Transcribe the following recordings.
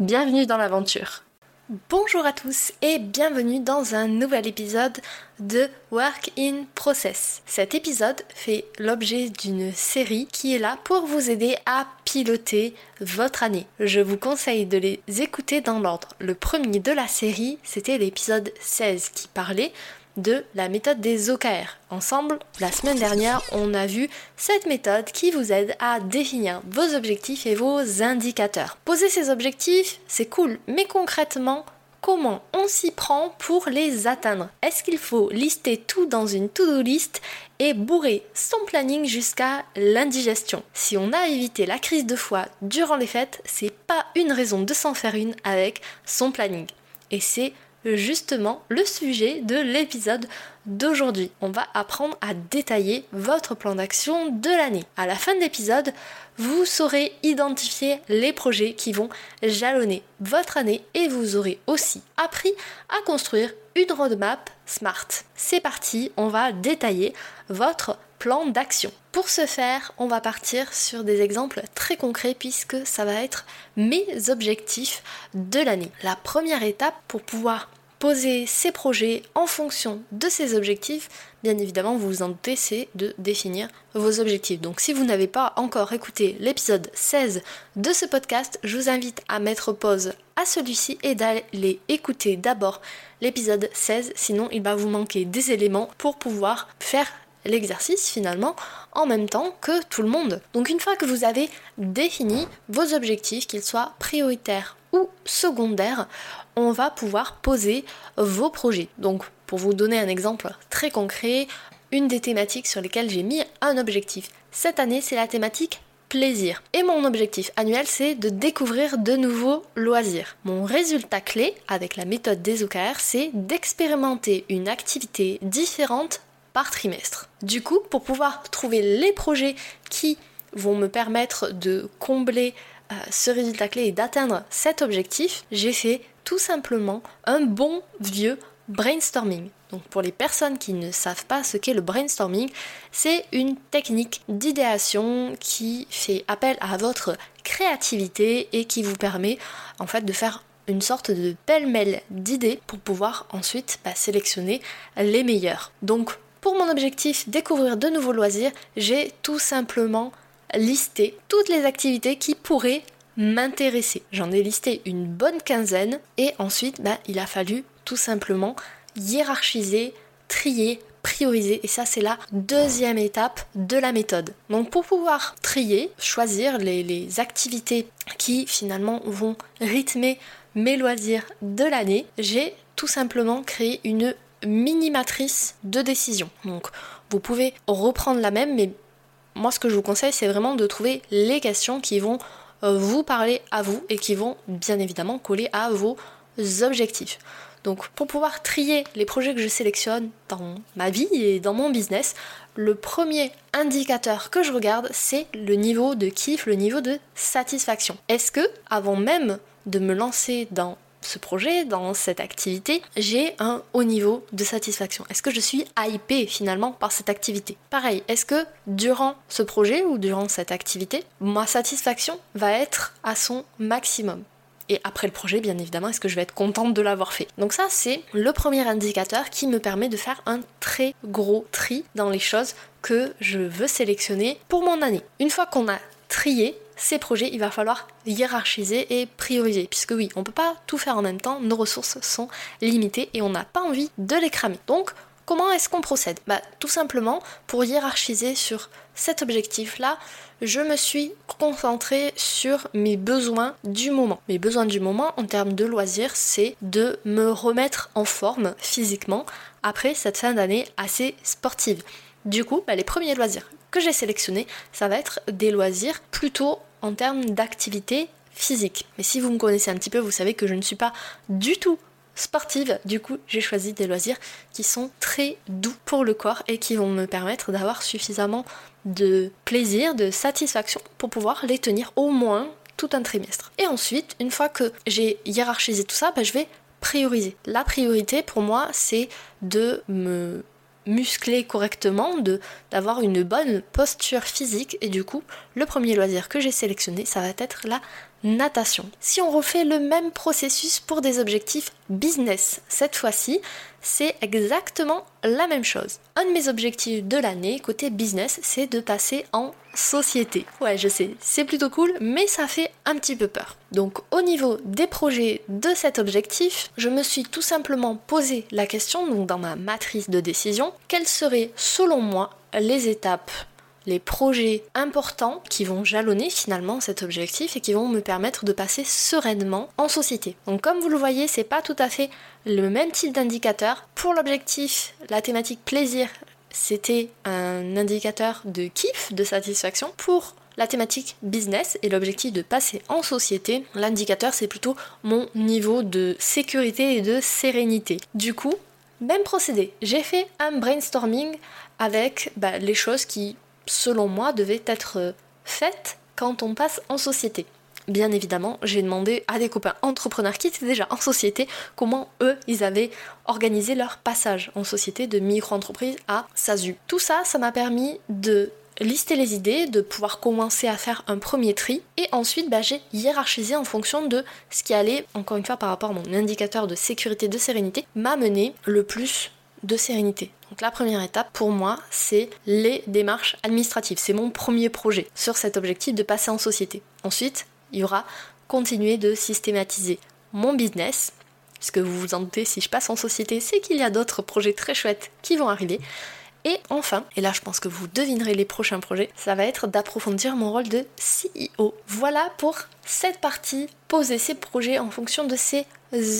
Bienvenue dans l'aventure. Bonjour à tous et bienvenue dans un nouvel épisode de Work in Process. Cet épisode fait l'objet d'une série qui est là pour vous aider à piloter votre année. Je vous conseille de les écouter dans l'ordre. Le premier de la série, c'était l'épisode 16 qui parlait de la méthode des OKR. Ensemble, la semaine dernière, on a vu cette méthode qui vous aide à définir vos objectifs et vos indicateurs. Poser ces objectifs, c'est cool, mais concrètement, comment on s'y prend pour les atteindre? Est-ce qu'il faut lister tout dans une to-do list et bourrer son planning jusqu'à l'indigestion? Si on a évité la crise de foie durant les fêtes, c'est pas une raison de s'en faire une avec son planning. Et c'est justement le sujet de l'épisode d'aujourd'hui. On va apprendre à détailler votre plan d'action de l'année. À la fin de l'épisode, vous saurez identifier les projets qui vont jalonner votre année et vous aurez aussi appris à construire une roadmap smart. C'est parti, on va détailler votre plan d'action. Pour ce faire, on va partir sur des exemples très concrets puisque ça va être mes objectifs de l'année. La première étape pour pouvoir poser ses projets en fonction de ses objectifs, bien évidemment, vous vous en doutez, de définir vos objectifs. Donc si vous n'avez pas encore écouté l'épisode 16 de ce podcast, je vous invite à mettre pause à celui-ci et d'aller écouter d'abord l'épisode 16, sinon il va vous manquer des éléments pour pouvoir faire l'exercice finalement en même temps que tout le monde. Donc une fois que vous avez défini vos objectifs, qu'ils soient prioritaires ou secondaires, on va pouvoir poser vos projets. Donc pour vous donner un exemple très concret, une des thématiques sur lesquelles j'ai mis un objectif cette année, c'est la thématique plaisir. Et mon objectif annuel, c'est de découvrir de nouveaux loisirs. Mon résultat clé avec la méthode des OKR, c'est d'expérimenter une activité différente par trimestre. Du coup, pour pouvoir trouver les projets qui vont me permettre de combler euh, ce résultat clé et d'atteindre cet objectif, j'ai fait tout simplement un bon vieux brainstorming. Donc pour les personnes qui ne savent pas ce qu'est le brainstorming, c'est une technique d'idéation qui fait appel à votre créativité et qui vous permet en fait de faire une sorte de pêle-mêle d'idées pour pouvoir ensuite bah, sélectionner les meilleurs. Donc pour mon objectif découvrir de nouveaux loisirs, j'ai tout simplement listé toutes les activités qui pourraient m'intéresser. J'en ai listé une bonne quinzaine et ensuite bah, il a fallu tout simplement hiérarchiser, trier, prioriser et ça c'est la deuxième étape de la méthode. Donc pour pouvoir trier, choisir les, les activités qui finalement vont rythmer mes loisirs de l'année, j'ai tout simplement créé une mini-matrice de décision. Donc vous pouvez reprendre la même mais moi ce que je vous conseille c'est vraiment de trouver les questions qui vont euh, vous parler à vous et qui vont bien évidemment coller à vos objectifs. Donc pour pouvoir trier les projets que je sélectionne dans ma vie et dans mon business, le premier indicateur que je regarde, c'est le niveau de kiff, le niveau de satisfaction. Est-ce que avant même de me lancer dans ce projet, dans cette activité, j'ai un haut niveau de satisfaction. Est-ce que je suis hypé finalement par cette activité? Pareil, est-ce que durant ce projet ou durant cette activité, ma satisfaction va être à son maximum? Et après le projet, bien évidemment, est-ce que je vais être contente de l'avoir fait? Donc ça, c'est le premier indicateur qui me permet de faire un très gros tri dans les choses que je veux sélectionner pour mon année. Une fois qu'on a trié, ces projets, il va falloir hiérarchiser et prioriser. Puisque oui, on ne peut pas tout faire en même temps, nos ressources sont limitées et on n'a pas envie de les cramer. Donc, comment est-ce qu'on procède? Bah tout simplement, pour hiérarchiser sur cet objectif-là, je me suis concentrée sur mes besoins du moment. Mes besoins du moment en termes de loisirs, c'est de me remettre en forme physiquement après cette fin d'année assez sportive. Du coup, bah, les premiers loisirs que j'ai sélectionnés, ça va être des loisirs plutôt en termes d'activité physique. Mais si vous me connaissez un petit peu, vous savez que je ne suis pas du tout sportive. Du coup, j'ai choisi des loisirs qui sont très doux pour le corps et qui vont me permettre d'avoir suffisamment de plaisir, de satisfaction pour pouvoir les tenir au moins tout un trimestre. Et ensuite, une fois que j'ai hiérarchisé tout ça, bah, je vais prioriser. La priorité pour moi, c'est de me muscler correctement, de d'avoir une bonne posture physique. Et du coup, le premier loisir que j'ai sélectionné, ça va être la natation. Si on refait le même processus pour des objectifs business, cette fois-ci, c'est exactement la même chose. Un de mes objectifs de l'année côté business, c'est de passer en société. Ouais, je sais, c'est plutôt cool, mais ça fait un petit peu peur. Donc au niveau des projets de cet objectif, je me suis tout simplement posé la question, donc dans ma matrice de décision, quelles seraient selon moi les étapes les projets importants qui vont jalonner finalement cet objectif et qui vont me permettre de passer sereinement en société. Donc comme vous le voyez, c'est pas tout à fait le même type d'indicateur. Pour l'objectif, la thématique plaisir, c'était un indicateur de kiff, de satisfaction. Pour la thématique business et l'objectif de passer en société, l'indicateur c'est plutôt mon niveau de sécurité et de sérénité. Du coup, même procédé, j'ai fait un brainstorming avec bah, les choses qui selon moi, devait être faite quand on passe en société. Bien évidemment, j'ai demandé à des copains entrepreneurs qui étaient déjà en société comment eux, ils avaient organisé leur passage en société de micro-entreprise à SASU. Tout ça, ça m'a permis de lister les idées, de pouvoir commencer à faire un premier tri et ensuite bah, j'ai hiérarchisé en fonction de ce qui allait, encore une fois par rapport à mon indicateur de sécurité, de sérénité, m'amener le plus de sérénité. Donc la première étape pour moi, c'est les démarches administratives. C'est mon premier projet sur cet objectif de passer en société. Ensuite, il y aura continuer de systématiser mon business. Puisque vous vous en doutez, si je passe en société, c'est qu'il y a d'autres projets très chouettes qui vont arriver. Et enfin, et là je pense que vous devinerez les prochains projets, ça va être d'approfondir mon rôle de CEO. Voilà pour cette partie, poser ses projets en fonction de ses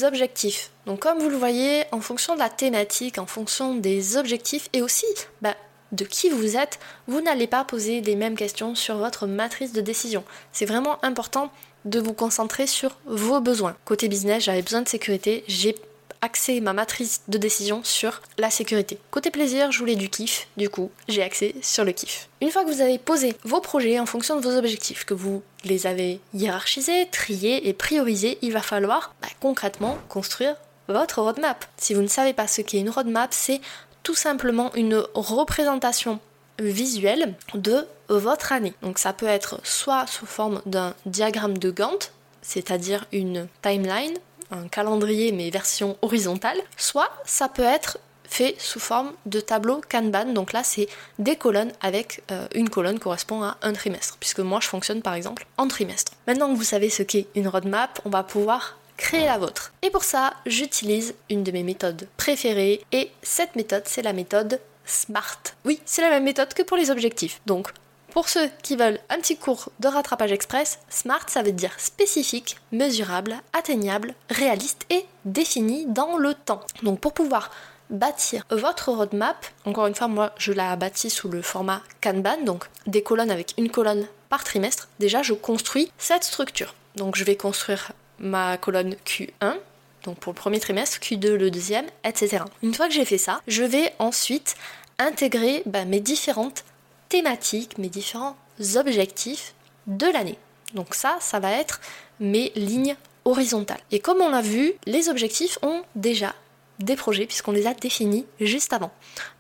objectifs. Donc comme vous le voyez, en fonction de la thématique, en fonction des objectifs et aussi bah, de qui vous êtes, vous n'allez pas poser les mêmes questions sur votre matrice de décision. C'est vraiment important de vous concentrer sur vos besoins. Côté business, j'avais besoin de sécurité, j'ai axé ma matrice de décision sur la sécurité. Côté plaisir, je voulais du kiff, du coup, j'ai axé sur le kiff. Une fois que vous avez posé vos projets en fonction de vos objectifs, que vous les avez hiérarchisés, triés et priorisés, il va falloir bah, concrètement construire votre roadmap. Si vous ne savez pas ce qu'est une roadmap, c'est tout simplement une représentation visuelle de votre année. Donc ça peut être soit sous forme d'un diagramme de Gantt, c'est-à-dire une timeline un calendrier mais version horizontale, soit ça peut être fait sous forme de tableau Kanban. Donc là, c'est des colonnes avec euh, une colonne correspond à un trimestre, puisque moi je fonctionne par exemple en trimestre. Maintenant que vous savez ce qu'est une roadmap, on va pouvoir créer la vôtre. Et pour ça, j'utilise une de mes méthodes préférées et cette méthode, c'est la méthode SMART. Oui, c'est la même méthode que pour les objectifs. Donc, pour ceux qui veulent un petit cours de rattrapage express, SMART ça veut dire spécifique, mesurable, atteignable, réaliste et défini dans le temps. Donc pour pouvoir bâtir votre roadmap, encore une fois moi je la bâtis sous le format Kanban, donc des colonnes avec une colonne par trimestre, déjà je construis cette structure. Donc je vais construire ma colonne Q1, donc pour le premier trimestre, Q2 le deuxième, etc. Une fois que j'ai fait ça, je vais ensuite intégrer bah, mes différentes thématiques, mes différents objectifs de l'année. Donc ça, ça va être mes lignes horizontales. Et comme on l'a vu, les objectifs ont déjà des projets puisqu'on les a définis juste avant.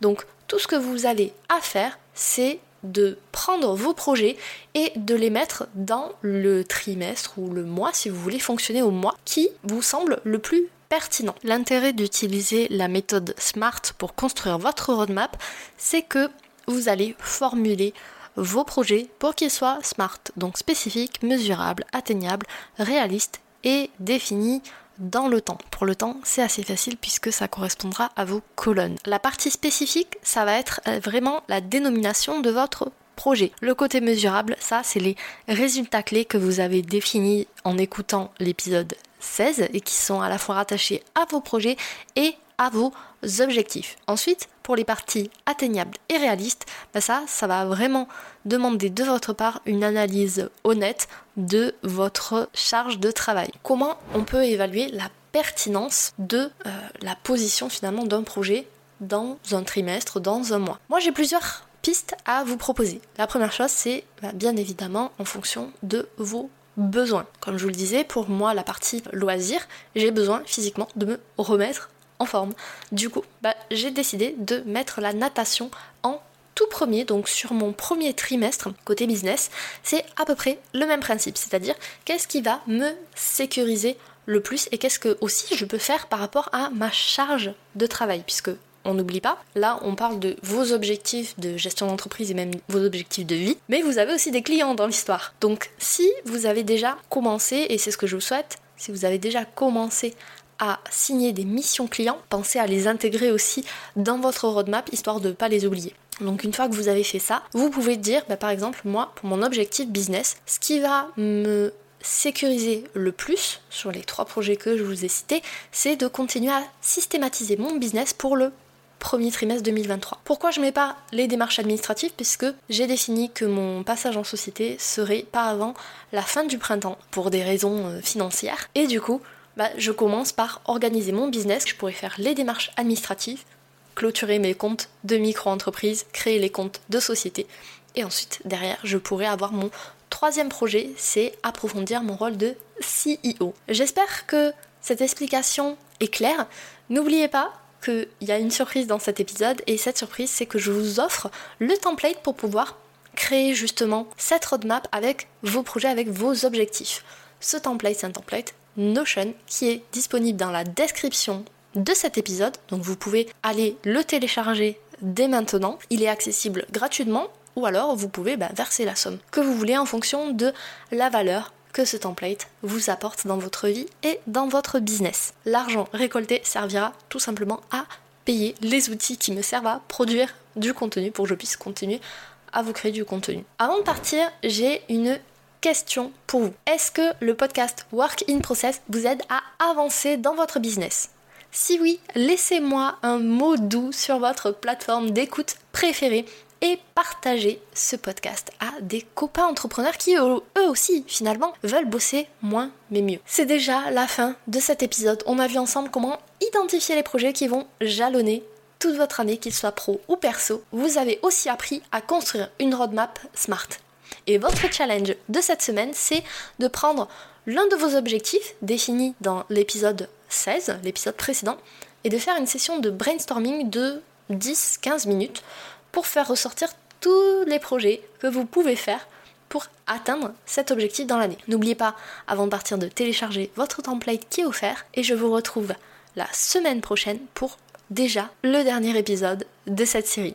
Donc tout ce que vous avez à faire, c'est de prendre vos projets et de les mettre dans le trimestre ou le mois, si vous voulez fonctionner au mois, qui vous semble le plus pertinent. L'intérêt d'utiliser la méthode SMART pour construire votre roadmap, c'est que vous allez formuler vos projets pour qu'ils soient smart, donc spécifiques, mesurables, atteignables, réalistes et définis dans le temps. Pour le temps, c'est assez facile puisque ça correspondra à vos colonnes. La partie spécifique, ça va être euh, vraiment la dénomination de votre projet. Le côté mesurable, ça, c'est les résultats clés que vous avez définis en écoutant l'épisode 16 et qui sont à la fois rattachés à vos projets et à vos objectifs. Ensuite, pour les parties atteignables et réalistes, bah ça, ça va vraiment demander de votre part une analyse honnête de votre charge de travail. Comment on peut évaluer la pertinence de euh, la position finalement d'un projet dans un trimestre, dans un mois? Moi j'ai plusieurs pistes à vous proposer. La première chose c'est bah, bien évidemment en fonction de vos besoin. Comme je vous le disais, pour moi, la partie loisir, j'ai besoin physiquement de me remettre en forme. Du coup, bah, j'ai décidé de mettre la natation en tout premier, donc sur mon premier trimestre côté business, c'est à peu près le même principe, c'est-à-dire qu'est-ce qui va me sécuriser le plus et qu'est-ce que aussi je peux faire par rapport à ma charge de travail, puisque on n'oublie pas. Là, on parle de vos objectifs de gestion d'entreprise et même vos objectifs de vie, mais vous avez aussi des clients dans l'histoire. Donc, si vous avez déjà commencé, et c'est ce que je vous souhaite, si vous avez déjà commencé à signer des missions clients, pensez à les intégrer aussi dans votre roadmap histoire de ne pas les oublier. Donc une fois que vous avez fait ça, vous pouvez dire, bah, par exemple, moi, pour mon objectif business, ce qui va me sécuriser le plus sur les trois projets que je vous ai cités, c'est de continuer à systématiser mon business pour le premier trimestre 2023. Pourquoi je mets pas les démarches administratives? Puisque j'ai défini que mon passage en société serait pas avant la fin du printemps pour des raisons euh, financières. Et du coup, bah, je commence par organiser mon business. Je pourrais faire les démarches administratives, clôturer mes comptes de micro-entreprise, créer les comptes de société. Et ensuite, derrière, je pourrais avoir mon troisième projet, c'est approfondir mon rôle de CEO. J'espère que cette explication est claire. N'oubliez pas, qu'il y a une surprise dans cet épisode et cette surprise c'est que je vous offre le template pour pouvoir créer justement cette roadmap avec vos projets, avec vos objectifs. Ce template c'est un template Notion qui est disponible dans la description de cet épisode, donc vous pouvez aller le télécharger dès maintenant. Il est accessible gratuitement ou alors vous pouvez bah, verser la somme que vous voulez en fonction de la valeur que ce template vous apporte dans votre vie et dans votre business. L'argent récolté servira tout simplement à payer les outils qui me servent à produire du contenu pour que je puisse continuer à vous créer du contenu. Avant de partir, j'ai une question pour vous. Est-ce que le podcast Work in Process vous aide à avancer dans votre business? Si oui, laissez-moi un mot doux sur votre plateforme d'écoute préférée et partager ce podcast à des copains entrepreneurs qui eux, aussi finalement veulent bosser moins mais mieux. C'est déjà la fin de cet épisode. On a vu ensemble comment identifier les projets qui vont jalonner toute votre année, qu'ils soient pro ou perso. Vous avez aussi appris à construire une roadmap smart. Et votre challenge de cette semaine, c'est de prendre l'un de vos objectifs définis dans l'épisode 16, l'épisode précédent, et de faire une session de brainstorming de 10-15 minutes pour faire ressortir tous les projets que vous pouvez faire pour atteindre cet objectif dans l'année. N'oubliez pas, avant de partir, de télécharger votre template qui est offert et je vous retrouve la semaine prochaine pour déjà le dernier épisode de cette série.